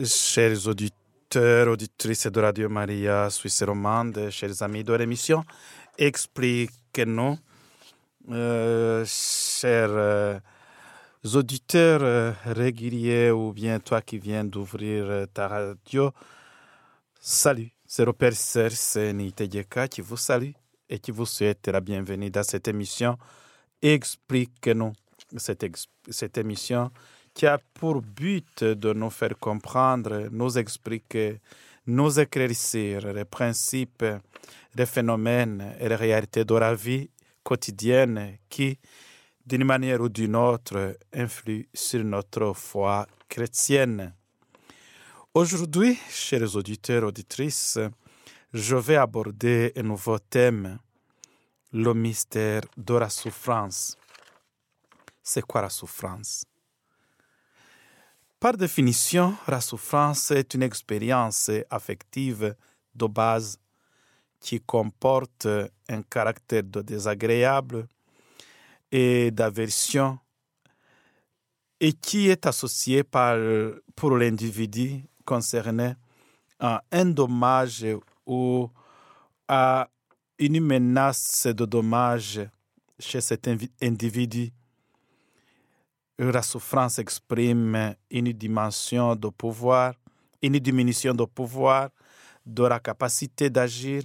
Chers auditeurs, auditrices de Radio Maria Suisse romande, chers amis de l'émission, expliquez-nous, euh, chers euh, auditeurs euh, réguliers ou bien toi qui viens d'ouvrir euh, ta radio, salut, c'est le Père Serge Nitegyeka qui vous salue et qui vous souhaite la bienvenue dans cette émission. Expliquez-nous cette, cette émission qui a pour but de nous faire comprendre, nous expliquer, nous éclaircir les principes, les phénomènes et les réalités de la vie quotidienne qui, d'une manière ou d'une autre, influent sur notre foi chrétienne. Aujourd'hui, chers auditeurs, auditrices, je vais aborder un nouveau thème, le mystère de la souffrance. C'est quoi la souffrance? Par définition, la souffrance est une expérience affective de base qui comporte un caractère de désagréable et d'aversion et qui est associée par, pour l'individu concerné à un dommage ou à une menace de dommage chez cet individu. La souffrance exprime une dimension de pouvoir, une diminution de pouvoir, de la capacité d'agir,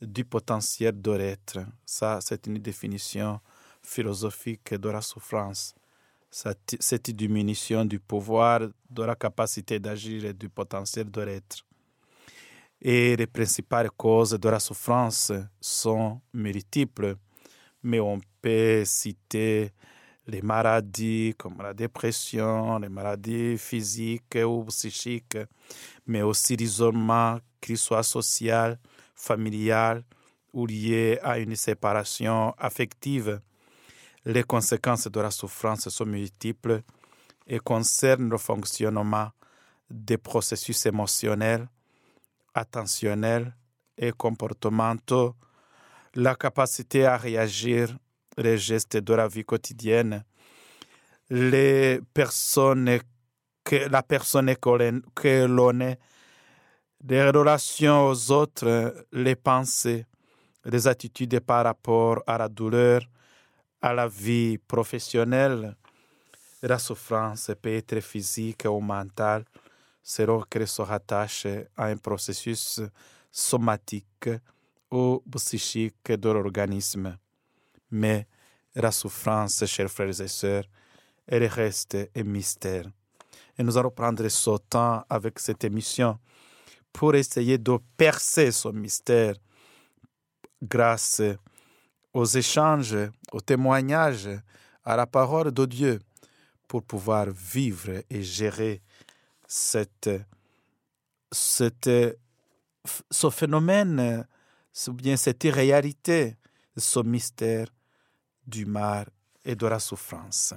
du potentiel de l'être. Ça, c'est une définition philosophique de la souffrance. Cette, cette diminution du pouvoir, de la capacité d'agir et du potentiel de l'être. Et les principales causes de la souffrance sont multiples, mais on peut citer les maladies comme la dépression, les maladies physiques ou psychiques, mais aussi l'isolement, qu'il soit social, familial ou lié à une séparation affective. Les conséquences de la souffrance sont multiples et concernent le fonctionnement des processus émotionnels, attentionnels et comportementaux, la capacité à réagir les gestes de la vie quotidienne, les personnes que la personne que l'on- est, les relations aux autres, les pensées, les attitudes par rapport à la douleur, à la vie professionnelle. La souffrance peut être physique ou mentale selon qu'elle se rattache à un processus somatique ou psychique de l'organisme. Mais la souffrance, chers frères et sœurs, elle reste un mystère. Et nous allons prendre ce temps avec cette émission pour essayer de percer ce mystère grâce aux échanges, aux témoignages, à la parole de Dieu pour pouvoir vivre et gérer cette, ce phénomène, ou bien cette réalité, ce mystère du mal et de la souffrance.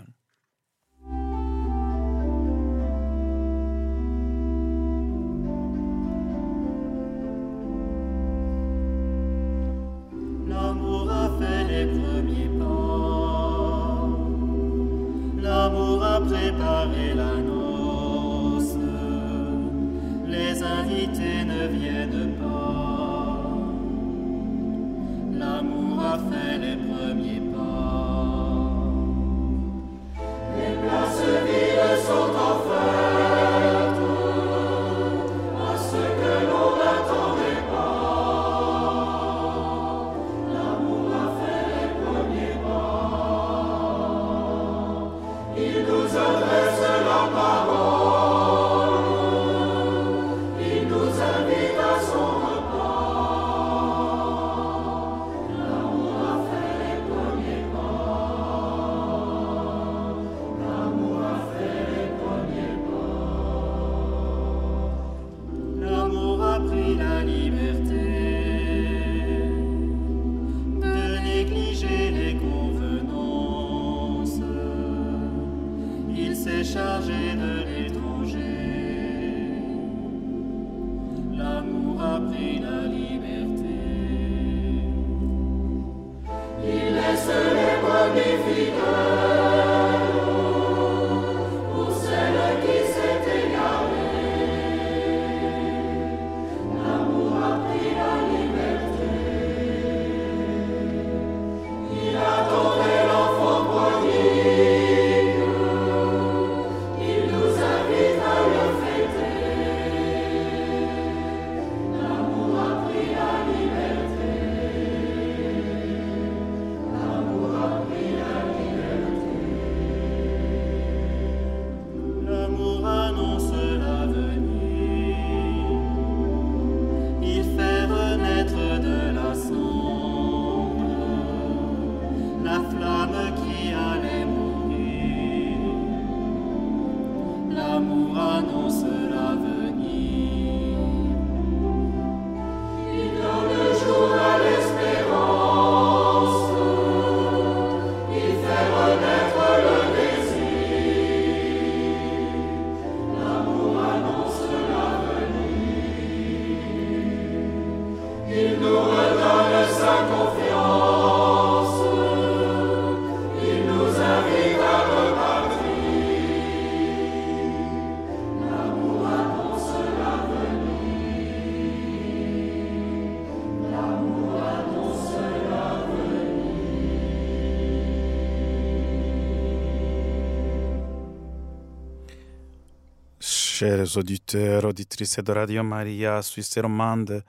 Chers auditeurs, auditrices de Radio Maria, Suisse romande,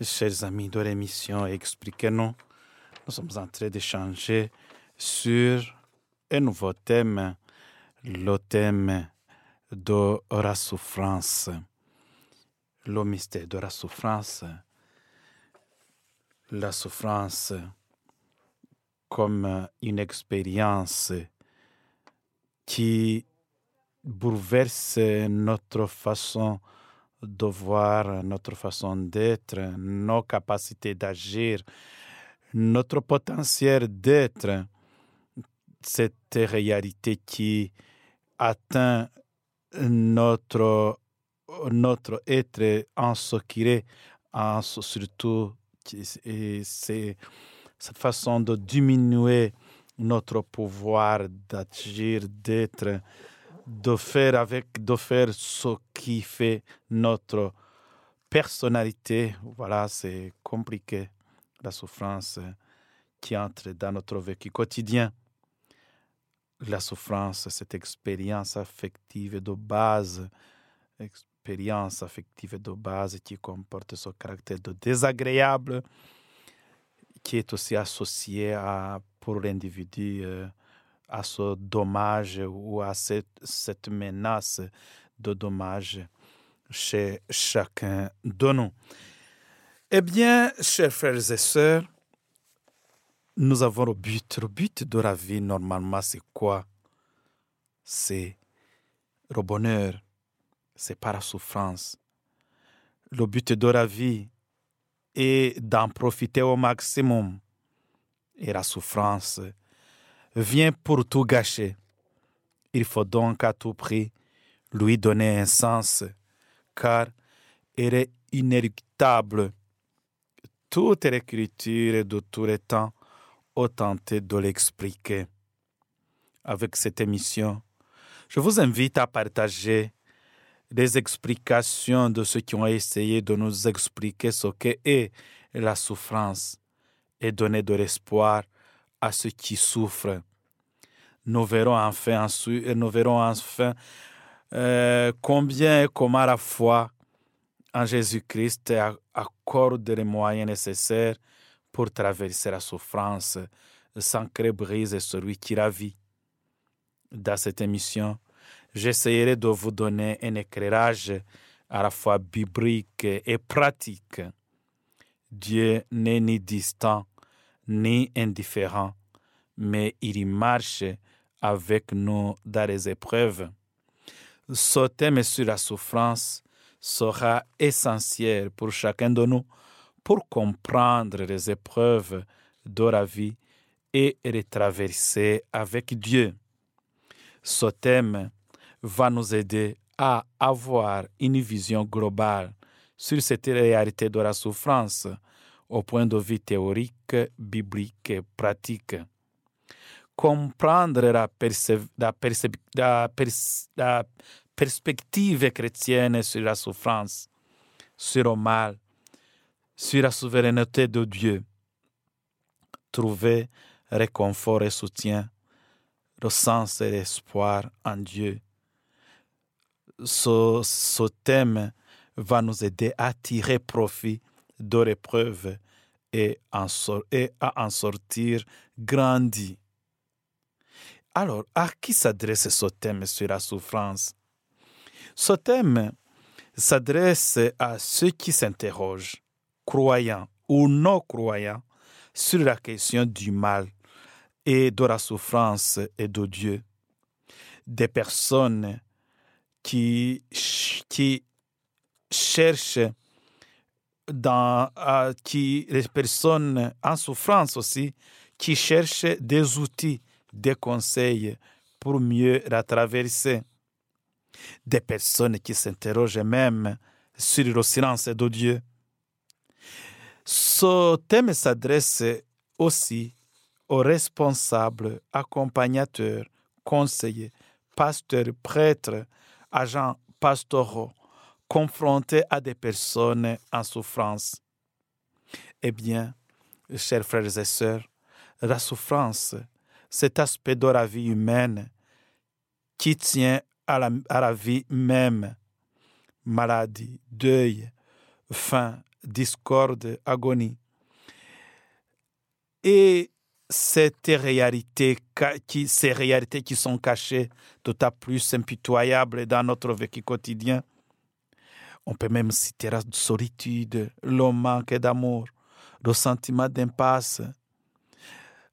chers amis de l'émission Expliquez-nous, nous sommes en train d'échanger sur un nouveau thème, le thème de la souffrance, le mystère de la souffrance, la souffrance comme une expérience qui bouleverse notre façon de voir, notre façon d'être, nos capacités d'agir, notre potentiel d'être, cette réalité qui atteint notre, notre être en secret, en, surtout, et c'est cette façon de diminuer notre pouvoir d'agir, d'être, de faire avec, de faire ce qui fait notre personnalité. Voilà, c'est compliqué, la souffrance qui entre dans notre vécu quotidien. La souffrance, cette expérience affective de base, expérience affective de base qui comporte ce caractère de désagréable, qui est aussi associé à, pour l'individu euh, à ce dommage ou à cette, menace de dommage chez chacun de nous. Eh bien, chers frères et sœurs, nous avons le but. Le but de la vie, normalement, c'est quoi? C'est le bonheur, c'est pas la souffrance. Le but de la vie est d'en profiter au maximum. Et la souffrance, vient pour tout gâcher. Il faut donc à tout prix lui donner un sens, car elle est inéluctable. Toute l'écriture de tous les temps a tenté de l'expliquer. Avec cette émission, je vous invite à partager des explications de ceux qui ont essayé de nous expliquer ce qu'est la souffrance et donner de l'espoir à ceux qui souffrent. Nous verrons enfin, nous verrons enfin euh, combien et comment la foi en Jésus-Christ accorde les moyens nécessaires pour traverser la souffrance sans que brise celui qui la vit. Dans cette émission, j'essaierai de vous donner un éclairage à la fois biblique et pratique. Dieu n'est ni distant ni indifférent, mais il y marche avec nous dans les épreuves. Ce thème sur la souffrance sera essentiel pour chacun de nous pour comprendre les épreuves de la vie et les traverser avec Dieu. Ce thème va nous aider à avoir une vision globale sur cette réalité de la souffrance au point de vue théorique, biblique et pratique. Comprendre la, la, la perspective chrétienne sur la souffrance, sur le mal, sur la souveraineté de Dieu. Trouver réconfort et soutien, le sens et l'espoir en Dieu. Ce, ce thème va nous aider à tirer profit de l'épreuve et à en sortir grandi. Alors, à qui s'adresse ce thème sur la souffrance? Ce thème s'adresse à ceux qui s'interrogent, croyants ou non croyants, sur la question du mal et de la souffrance et de Dieu. Des personnes qui, cherchent dans, les personnes en souffrance aussi, qui cherchent des outils, des conseils pour mieux la traverser. Des personnes qui s'interrogent même sur le silence de Dieu. Ce thème s'adresse aussi aux responsables, accompagnateurs, conseillers, pasteurs, prêtres, agents pastoraux, confrontés à des personnes en souffrance. Eh bien, chers frères et sœurs, la souffrance, cet aspect de la vie humaine qui tient à la, à la vie même maladie, deuil, faim, discorde, agonie. Et cette réalité, qui, ces réalités qui sont cachées d'autant plus impitoyables dans notre vécu quotidien, on peut même citer la solitude, le manque d'amour, le sentiment d'impasse,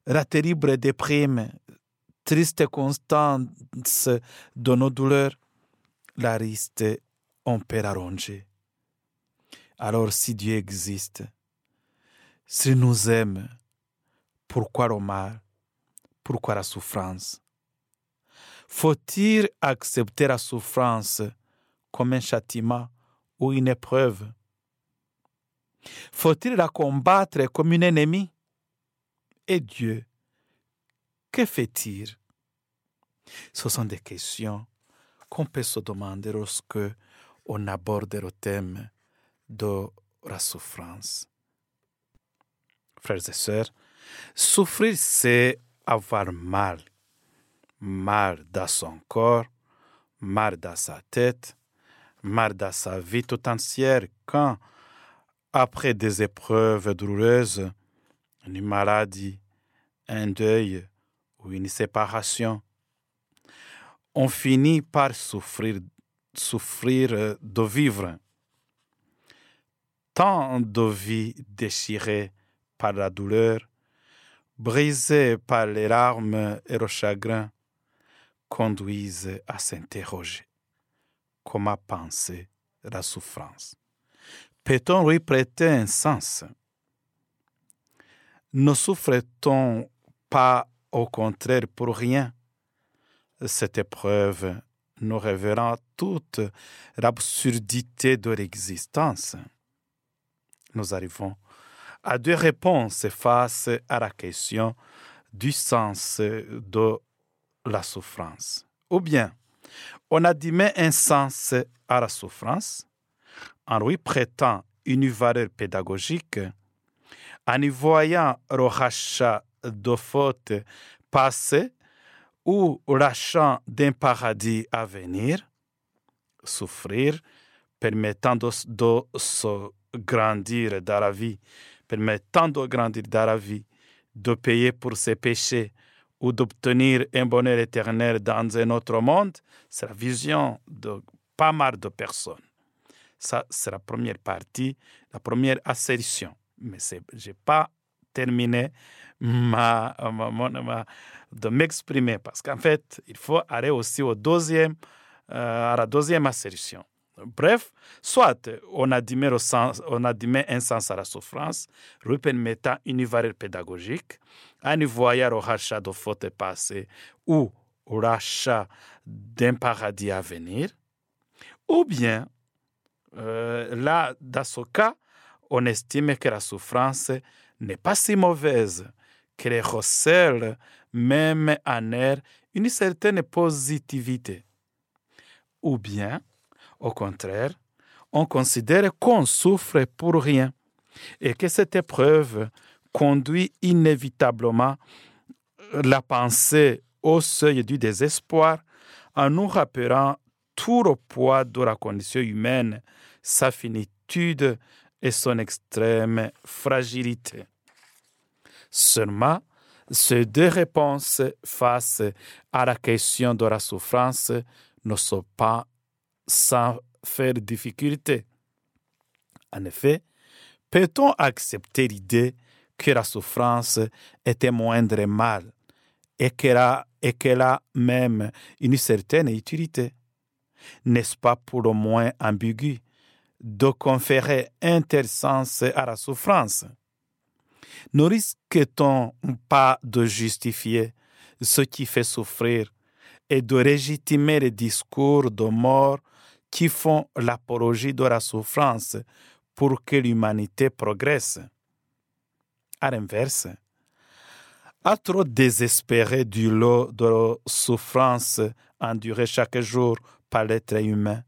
la terrible déprime, triste constance de nos douleurs, la riste, on peut la ronger. Alors si Dieu existe, s'il nous aime, pourquoi le mal? Pourquoi la souffrance? Faut-il accepter la souffrance comme un châtiment ou une épreuve? Faut-il la combattre comme une ennemie? Et Dieu, que fait-il? Ce sont des questions qu'on peut se demander lorsque on aborde le thème de la souffrance. Frères et sœurs, souffrir, c'est avoir mal. Mal dans son corps, mal dans sa tête, mal dans sa vie tout entière quand, après des épreuves douloureuses, une maladie, un deuil ou une séparation, on finit par souffrir, souffrir de vivre. Tant de vies déchirées par la douleur, brisées par les larmes et le chagrin, conduisent à s'interroger. Comment penser la souffrance? Peut-on lui prêter un sens? Ne souffre-t-on pas au contraire pour rien Cette épreuve nous révélera toute l'absurdité de l'existence. Nous arrivons à deux réponses face à la question du sens de la souffrance. Ou bien, on admet un sens à la souffrance en lui prêtant une valeur pédagogique, en y voyant le rachat de fautes passées ou l'achat d'un paradis à venir, souffrir, permettant de, de se grandir dans la vie, permettant de grandir dans la vie, de payer pour ses péchés ou d'obtenir un bonheur éternel dans un autre monde, c'est la vision de pas mal de personnes. Ça, c'est la première partie, la première assertion. Mais je n'ai pas terminé ma, ma, ma, de m'exprimer parce qu'en fait, il faut aller aussi au deuxième, euh, à la deuxième assertion. Bref, soit on admet, le sens, on admet un sens à la souffrance, lui permettant une valeur pédagogique, y voyant le rachat de fautes passées ou au rachat d'un paradis à venir, ou bien, euh, là, dans ce cas, on estime que la souffrance n'est pas si mauvaise, qu'elle recèle même en elle une certaine positivité. Ou bien, au contraire, on considère qu'on souffre pour rien et que cette épreuve conduit inévitablement la pensée au seuil du désespoir en nous rappelant tout le poids de la condition humaine, sa finitude et son extrême fragilité. Seulement, ces deux réponses face à la question de la souffrance ne sont pas sans faire difficulté. En effet, peut-on accepter l'idée que la souffrance est un moindre mal et qu'elle a, a même une certaine utilité? N'est-ce pas pour le moins ambigu de conférer un tel sens à la souffrance? Ne risque-t-on pas de justifier ce qui fait souffrir et de légitimer les discours de mort qui font l'apologie de la souffrance pour que l'humanité progresse? À l'inverse, à trop désespérer du lot de souffrance endurée chaque jour par l'être humain,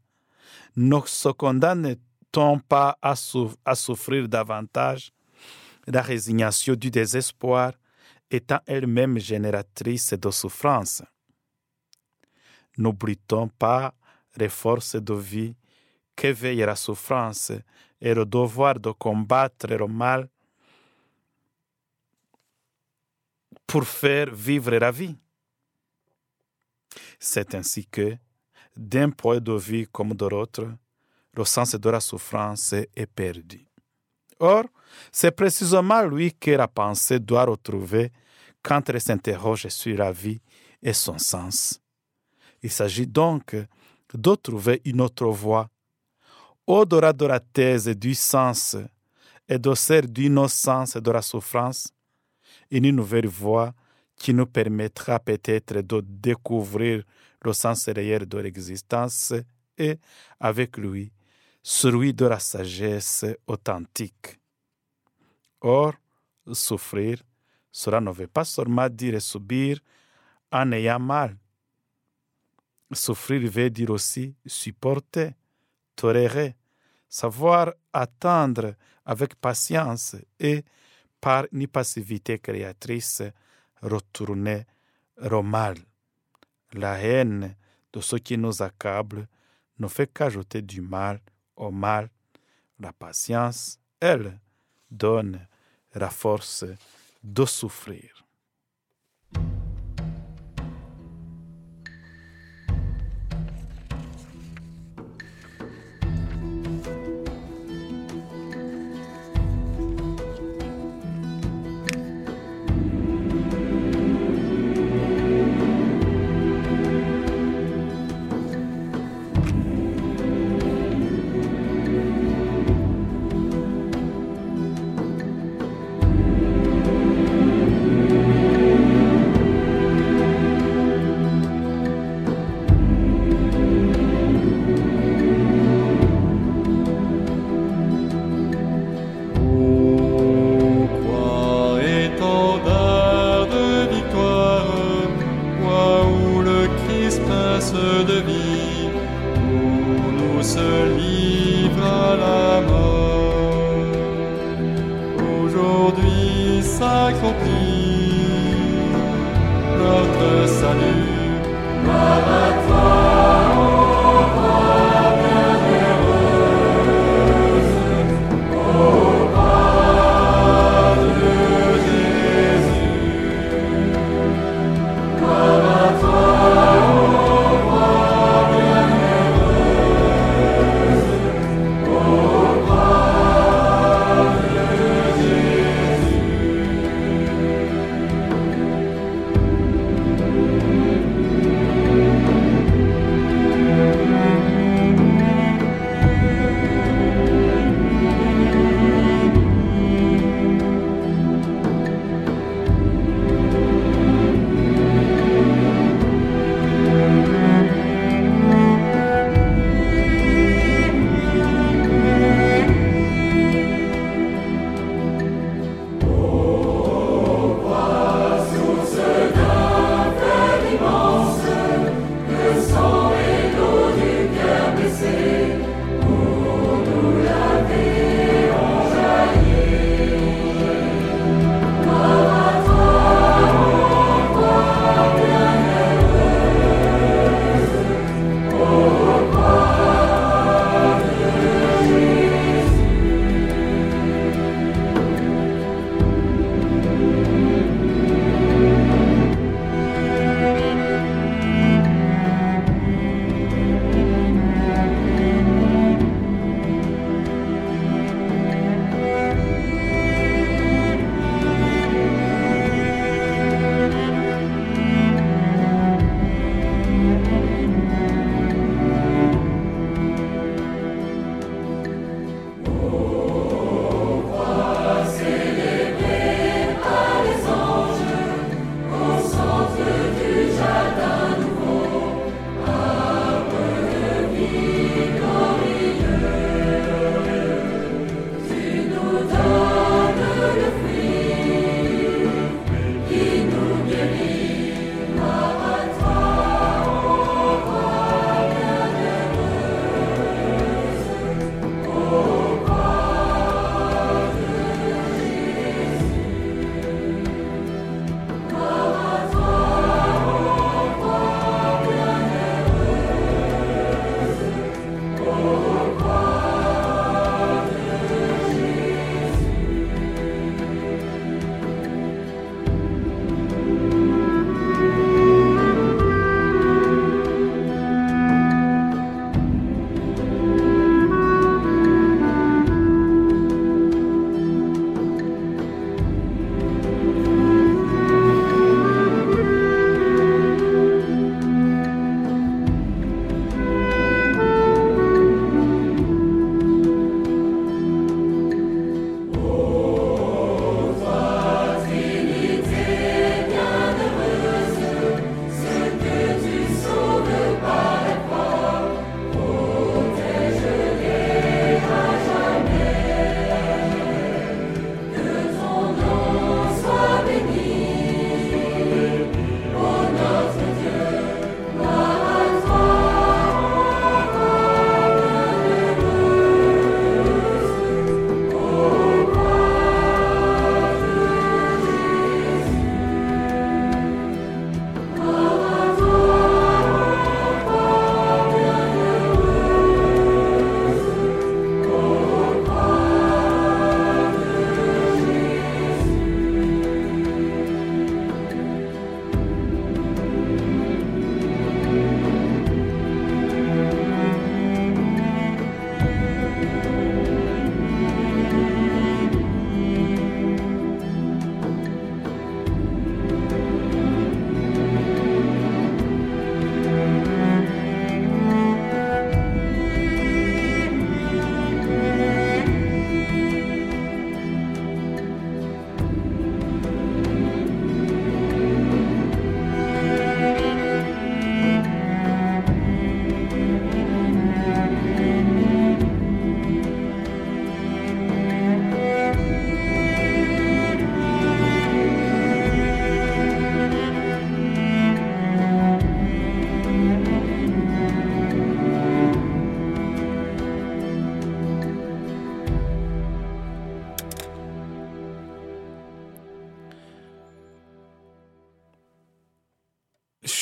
ne se condamne-t-on pas à, à souffrir davantage la résignation du désespoir étant elle-même génératrice de souffrance N'oublions pas les forces de vie qu'éveille la souffrance et le devoir de combattre le mal pour faire vivre la vie? C'est ainsi que, d'un point de vue comme de l'autre, le sens de la souffrance est perdu. Or, c'est précisément lui que la pensée doit retrouver quand elle s'interroge sur la vie et son sens. Il s'agit donc de trouver une autre voie, au-delà de la thèse du sens et de celle non-sens et de la souffrance, une nouvelle voie qui nous permettra peut-être de découvrir le sens réel de l'existence et, avec lui, celui de la sagesse authentique. Or, souffrir, cela ne veut pas seulement dire subir en ayant mal. Souffrir veut dire aussi supporter, tolérer, savoir attendre avec patience et, par une passivité créatrice, retourner au mal. La haine de ce qui nous accable ne fait qu'ajouter du mal au mal. La patience, elle, donne la force de souffrir. Quoi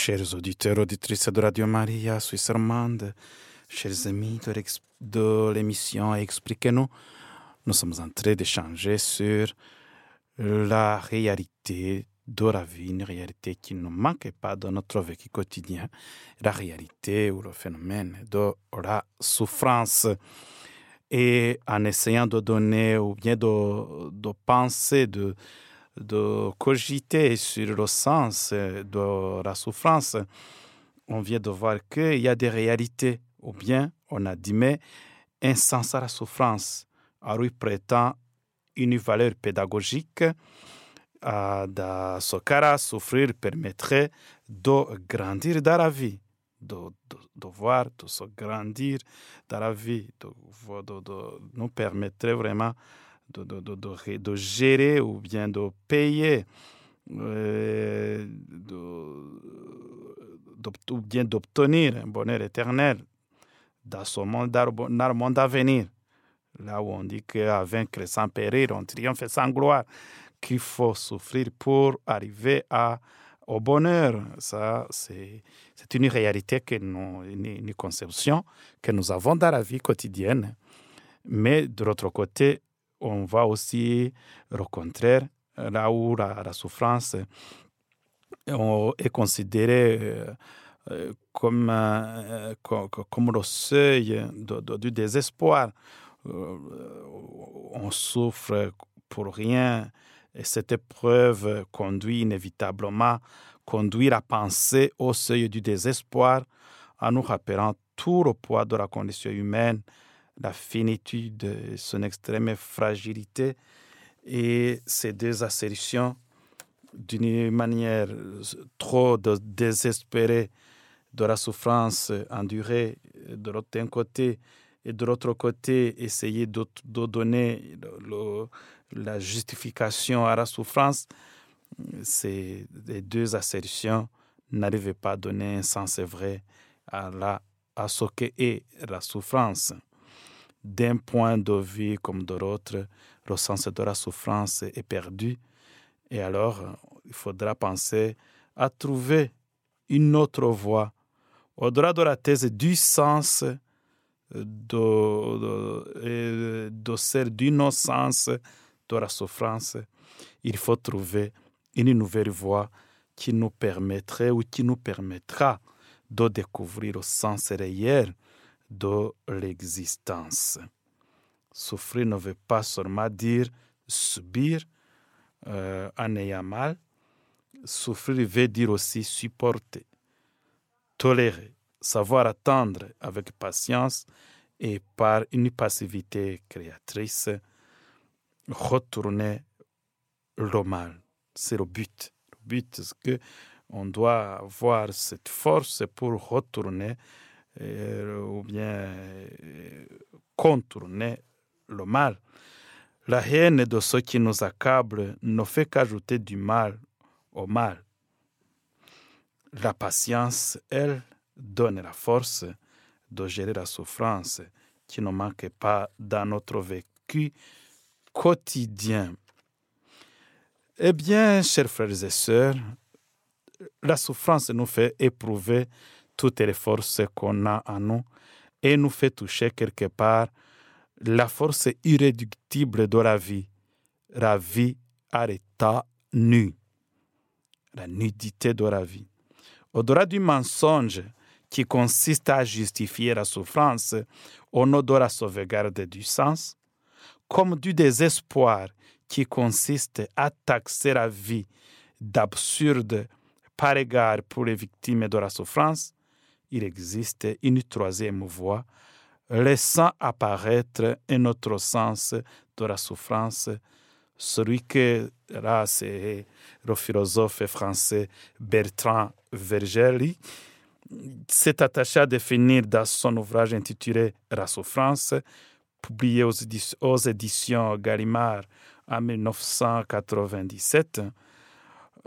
Chers auditeurs, auditrices de Radio Maria Suisse Romande, chers amis de l'émission Expliquez-nous, nous sommes en train d'échanger sur la réalité de la vie, une réalité qui ne manque pas dans notre vécu quotidien, la réalité ou le phénomène de la souffrance. Et en essayant de donner ou bien de penser, de, de cogiter sur le sens de la souffrance, on vient de voir qu'il y a des réalités, ou bien on a dit, mais un sens à la souffrance, en lui prêtant une valeur pédagogique. Dans ce cas-là, souffrir permettrait de grandir dans la vie, de, de, voir, de se grandir dans la vie, de nous permettrait vraiment de, de, de, gérer ou bien de payer, euh, ou bien d'obtenir un bonheur éternel dans ce monde, dans le monde à venir. Là où on dit qu'à vaincre sans périr, on triomphe sans gloire, qu'il faut souffrir pour arriver au bonheur. Ça, c'est une réalité, que nous, une conception que nous avons dans la vie quotidienne. Mais de l'autre côté, on va aussi le contraire, là où la, souffrance est considérée euh, comme, euh, comme, comme, le seuil du désespoir. Euh, on souffre pour rien et cette épreuve conduit inévitablement, conduit à penser au seuil du désespoir en nous rappelant tout le poids de la condition humaine, la finitude, son extrême fragilité et ces deux assertions d'une manière trop désespérée de la souffrance endurée de l'autre côté et de l'autre côté essayer de, donner la justification à la souffrance, ces deux assertions n'arrivaient pas à donner un sens vrai à, la, à ce qu'est la souffrance. D'un point de vue comme de l'autre, le sens de la souffrance est perdu. Et alors il faudra penser à trouver une autre voie. Au-delà de la thèse du sens de, de, de celle d'innocence de la souffrance, il faut trouver une nouvelle voie qui nous permettrait ou qui nous permettra de découvrir le sens réel de l'existence. Souffrir ne veut pas seulement dire subir euh, en ayant mal. Souffrir veut dire aussi supporter, tolérer, savoir attendre avec patience et par une passivité créatrice, retourner le mal. C'est le but. Le but, c'est que on doit avoir cette force pour retourner ou bien euh, contourner le mal. La haine de ceux qui nous accablent ne fait qu'ajouter du mal au mal. La patience, elle, donne la force de gérer la souffrance qui ne manque pas dans notre vécu quotidien. Eh bien, chers frères et sœurs, la souffrance nous fait éprouver toutes les forces qu'on a en nous et nous fait toucher quelque part la force irréductible de la vie, la vie à l'état nu, la nudité de la vie. Au-delà du mensonge qui consiste à justifier la souffrance au nom de la sauvegarde du sens, comme du désespoir qui consiste à taxer la vie d'absurde par égard pour les victimes de la souffrance, il existe une troisième voie laissant apparaître un autre sens de la souffrance, celui que le philosophe français Bertrand Vergely s'est attaché à définir dans son ouvrage intitulé La souffrance, publié aux, éditions, aux éditions Gallimard en 1997,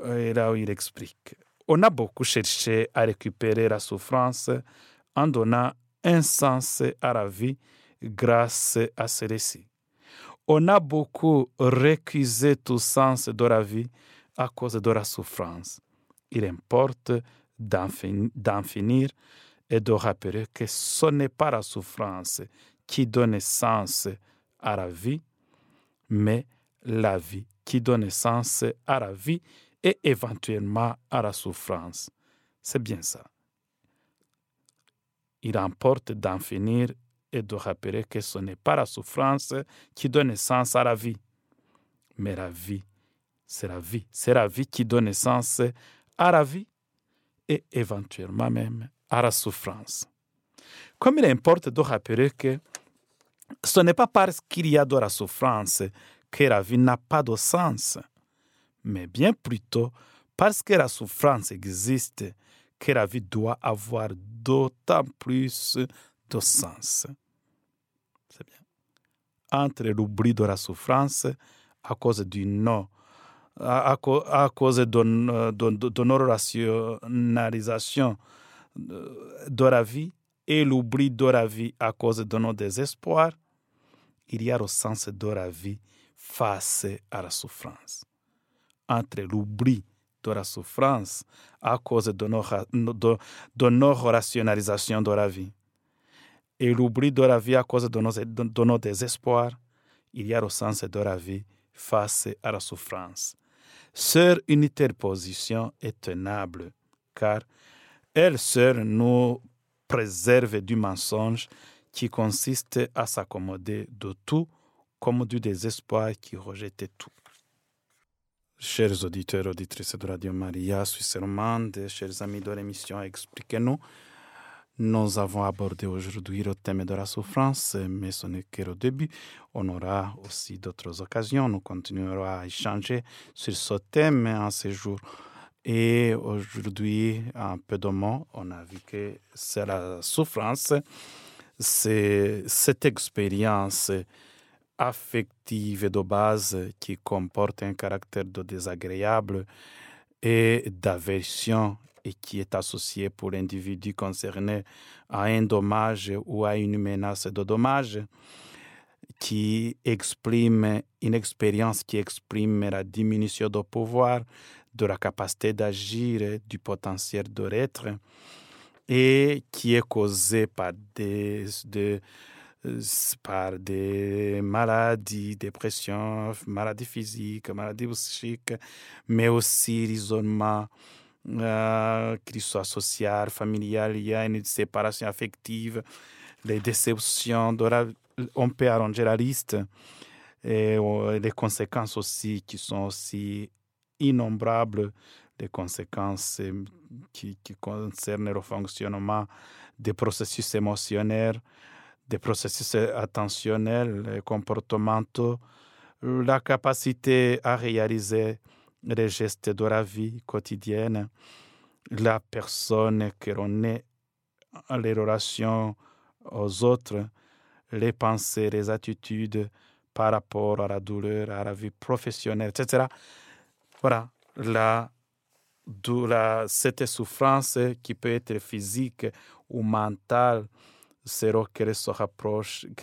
et là où il explique. On a beaucoup cherché à récupérer la souffrance en donnant un sens à la vie grâce à ce récit. On a beaucoup récusé tout sens de la vie à cause de la souffrance. Il importe d'en fin- d'en finir et de rappeler que ce n'est pas la souffrance qui donne sens à la vie, mais la vie qui donne sens à la vie et éventuellement à la souffrance. C'est bien ça. Il importe d'en finir et de rappeler que ce n'est pas la souffrance qui donne sens à la vie, mais la vie, c'est la vie. C'est la vie qui donne sens à la vie et éventuellement même à la souffrance. Comme il importe de rappeler que ce n'est pas parce qu'il y a de la souffrance que la vie n'a pas de sens, mais bien plutôt parce que la souffrance existe que la vie doit avoir d'autant plus de sens. C'est bien. Entre l'oubli de la souffrance à cause du non, à, cause de, de, de, de nos rationalisations de de la vie et l'oubli de la vie à cause de nos désespoirs, il y a le sens de la vie face à la souffrance. Entre l'oubli de la souffrance à cause de nos, de, de la vie et l'oubli de la vie à cause de nos, de, désespoirs, il y a le sens de la vie face à la souffrance. Seule une telle position est tenable, car elle seule nous préserve du mensonge qui consiste à s'accommoder de tout comme du désespoir qui rejette tout. Chers auditeurs, auditrices de Radio Maria, Suisse romande, chers amis de l'émission Expliquez-nous, nous avons abordé aujourd'hui le thème de la souffrance, mais ce n'est que le début. On aura aussi d'autres occasions. Nous continuerons à échanger sur ce thème en ces jours. Et aujourd'hui, un peu de mots, on a vu que c'est la souffrance, c'est cette expérience affective de base qui comporte un caractère de désagréable et d'aversion et qui est associée pour l'individu concerné à un dommage ou à une menace de dommage qui exprime une expérience qui exprime la diminution de pouvoir, de la capacité d'agir, du potentiel de l'être, et qui est causée par des, de- par des maladies, dépression, maladies physiques, maladies psychiques, mais aussi l'isolement, euh, qu'il soit social, familial, il y a une séparation affective, les déceptions, on peut arranger la liste, et euh, les conséquences aussi qui sont aussi innombrables, les conséquences euh, qui concernent le fonctionnement des processus émotionnels, des processus attentionnels, et comportementaux, la capacité à réaliser les gestes de la vie quotidienne, la personne que l'on est, les relations aux autres, les pensées, les attitudes par rapport à la douleur, à la vie professionnelle, etc. Voilà, la, la- cette souffrance qui peut être physique ou mentale, là qu'elle se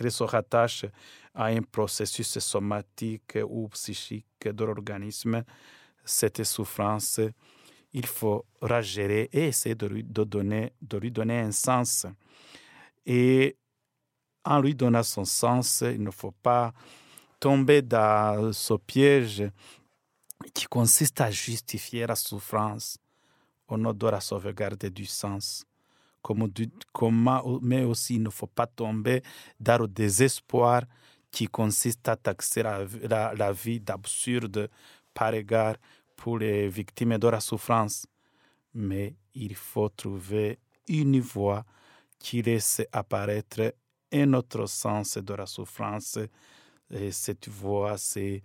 se rattache à un processus somatique ou psychique de l'organisme. Cette souffrance, il faut la gérer et essayer de lui, de donner, de lui donner un sens. Et en lui donnant son sens, il ne faut pas tomber dans ce piège qui consiste à justifier la souffrance au nom de la sauvegarde du sens. Mais aussi, il ne faut pas tomber dans le désespoir qui consiste à taxer la, la- vie d'absurde par égard pour les victimes de la souffrance. Mais il faut trouver une voie qui laisse apparaître un autre sens de la souffrance. Et cette voie, c'est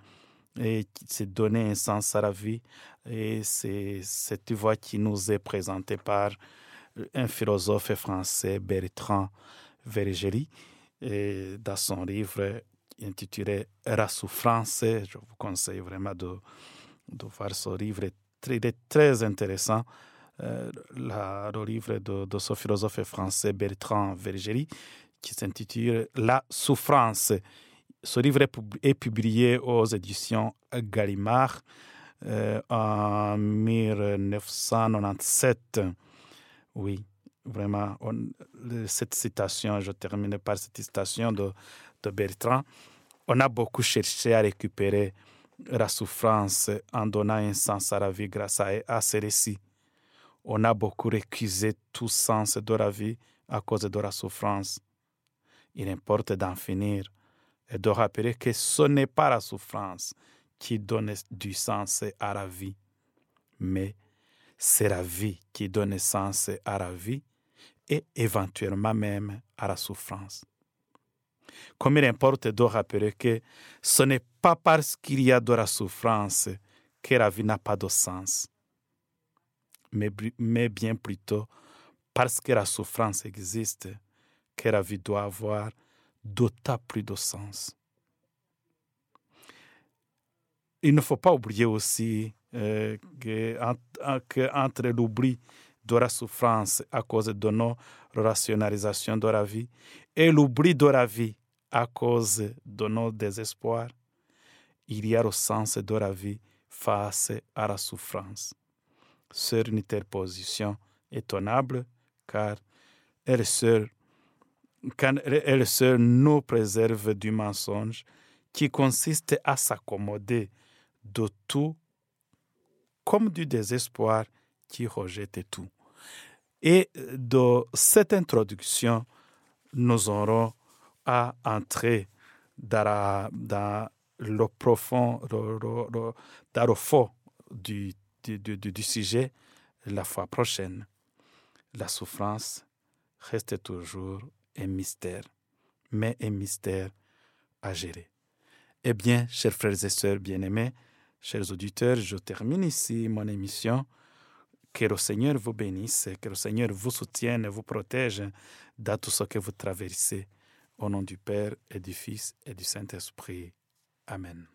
donner un sens à la vie. Et c'est cette voie qui nous est présentée par un philosophe français, Bertrand Vergeri, et dans son livre intitulé La souffrance. Je vous conseille vraiment de, de voir ce livre. Il est très intéressant. Euh, le livre de, ce philosophe français, Bertrand Vergeri, qui s'intitule La souffrance. Ce livre est publié aux éditions Gallimard euh, en 1997. Oui, vraiment, on- cette citation, je termine par cette citation de, de Bertrand. On a beaucoup cherché à récupérer la souffrance en donnant un sens à la vie grâce à, à ces récits. On a beaucoup récusé tout sens de la vie à cause de la souffrance. Il importe d'en finir et de rappeler que ce n'est pas la souffrance qui donne du sens à la vie, mais c'est la vie qui donne sens à la vie et éventuellement même à la souffrance. Comme il importe de rappeler que ce n'est pas parce qu'il y a de la souffrance que la vie n'a pas de sens, mais, mais bien plutôt parce que la souffrance existe que la vie doit avoir d'autant plus de sens. Il ne faut pas oublier aussi euh, que, en- que entre l'oubli de la souffrance à cause de nos rationalisations de la vie et l'oubli de la vie à cause de nos désespoirs, il y a le sens de la vie face à la souffrance. C'est une telle position étonnable car elle seule, car elle seule nous préserve du mensonge qui consiste à s'accommoder de tout comme du désespoir qui rejette tout. Et de cette introduction, nous aurons à entrer dans, le profond, dans le fond du- du sujet la fois prochaine. La souffrance reste toujours un mystère, mais un mystère à gérer. Eh bien, chers frères et sœurs bien-aimés, chers auditeurs, je termine ici mon émission. Que le Seigneur vous bénisse, que le Seigneur vous soutienne et vous protège dans tout ce que vous traversez. Au nom du Père et du Fils et du Saint-Esprit. Amen.